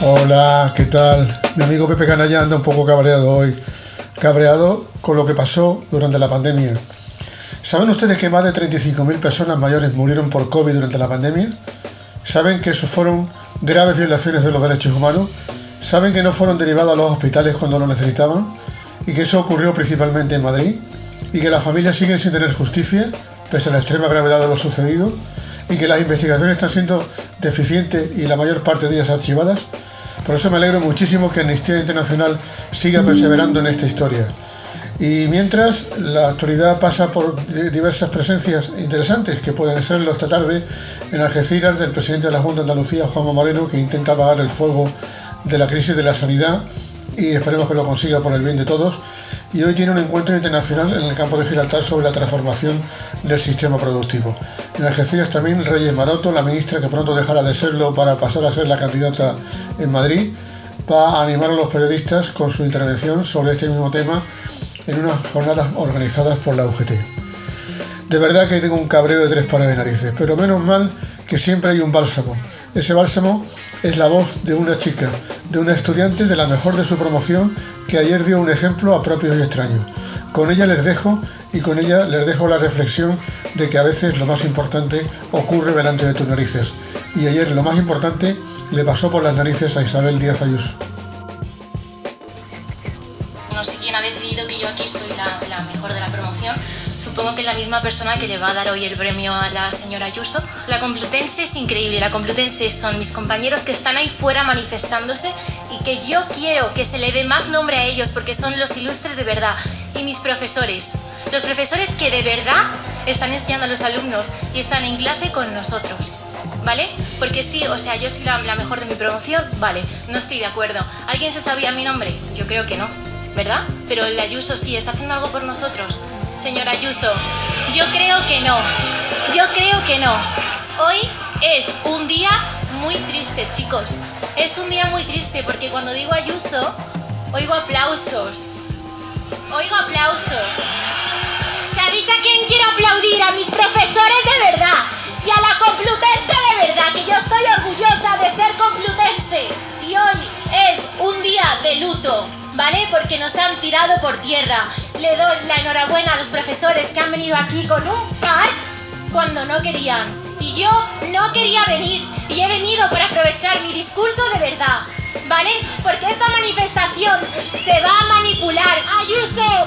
Hola, ¿qué tal? Mi amigo Pepe Canalla anda un poco cabreado hoy. Cabreado con lo que pasó durante la pandemia. ¿Saben ustedes que más de 35.000 personas mayores murieron por COVID durante la pandemia? ¿Saben que eso fueron graves violaciones de los derechos humanos? ¿Saben que no fueron derivados a los hospitales cuando lo necesitaban? ¿Y que eso ocurrió principalmente en Madrid? ¿Y que las familias siguen sin tener justicia, pese a la extrema gravedad de lo sucedido? ¿Y que las investigaciones están siendo deficientes y la mayor parte de ellas archivadas? Por eso me alegro muchísimo que Amnistía Internacional siga perseverando en esta historia. Y mientras la actualidad pasa por diversas presencias interesantes que pueden serlo esta tarde en Algeciras del presidente de la Junta de Andalucía, Juanma Moreno, que intenta apagar el fuego de la crisis de la sanidad y esperemos que lo consiga por el bien de todos. Y hoy tiene un encuentro internacional en el campo de Gibraltar sobre la transformación del sistema productivo. En Algeciras también Reyes Maroto, la ministra que pronto dejará de serlo para pasar a ser la candidata en Madrid, va a animar a los periodistas con su intervención sobre este mismo tema en unas jornadas organizadas por la UGT. De verdad que tengo un cabreo de tres pares de narices, pero menos mal que siempre hay un bálsamo. Ese bálsamo es la voz de una chica, de una estudiante de la mejor de su promoción que ayer dio un ejemplo a propios y extraños. Con ella les dejo y con ella les dejo la reflexión de que a veces lo más importante ocurre delante de tus narices. Y ayer lo más importante le pasó por las narices a Isabel Díaz Ayuso. No sé quién ha decidido que yo aquí soy la, la mejor de la promoción. Supongo que es la misma persona que le va a dar hoy el premio a la señora Ayuso. La Complutense es increíble. La Complutense son mis compañeros que están ahí fuera manifestándose y que yo quiero que se le dé más nombre a ellos porque son los ilustres de verdad. Y mis profesores. Los profesores que de verdad están enseñando a los alumnos y están en clase con nosotros. ¿Vale? Porque sí, o sea, yo soy la, mejor de mi promoción, vale, no estoy de acuerdo. ¿Alguien se sabía mi nombre? Yo creo que no. ¿Verdad? Pero el Ayuso sí, ¿está haciendo algo por nosotros? Señor Ayuso, yo creo que no. Yo creo que no. Hoy es un día muy triste, chicos. Es un día muy triste porque cuando digo Ayuso, oigo aplausos. Oigo aplausos. ¿Sabéis a quién quiero aplaudir? A mis profesores de verdad. Y a la ¿vale? Porque nos han tirado por tierra. Le doy la enhorabuena a los profesores que han venido aquí con un par cuando no querían. Y yo no quería venir y he venido por aprovechar mi discurso de verdad. ¿Vale? Porque esta manifestación se va a manipular. Ayuso,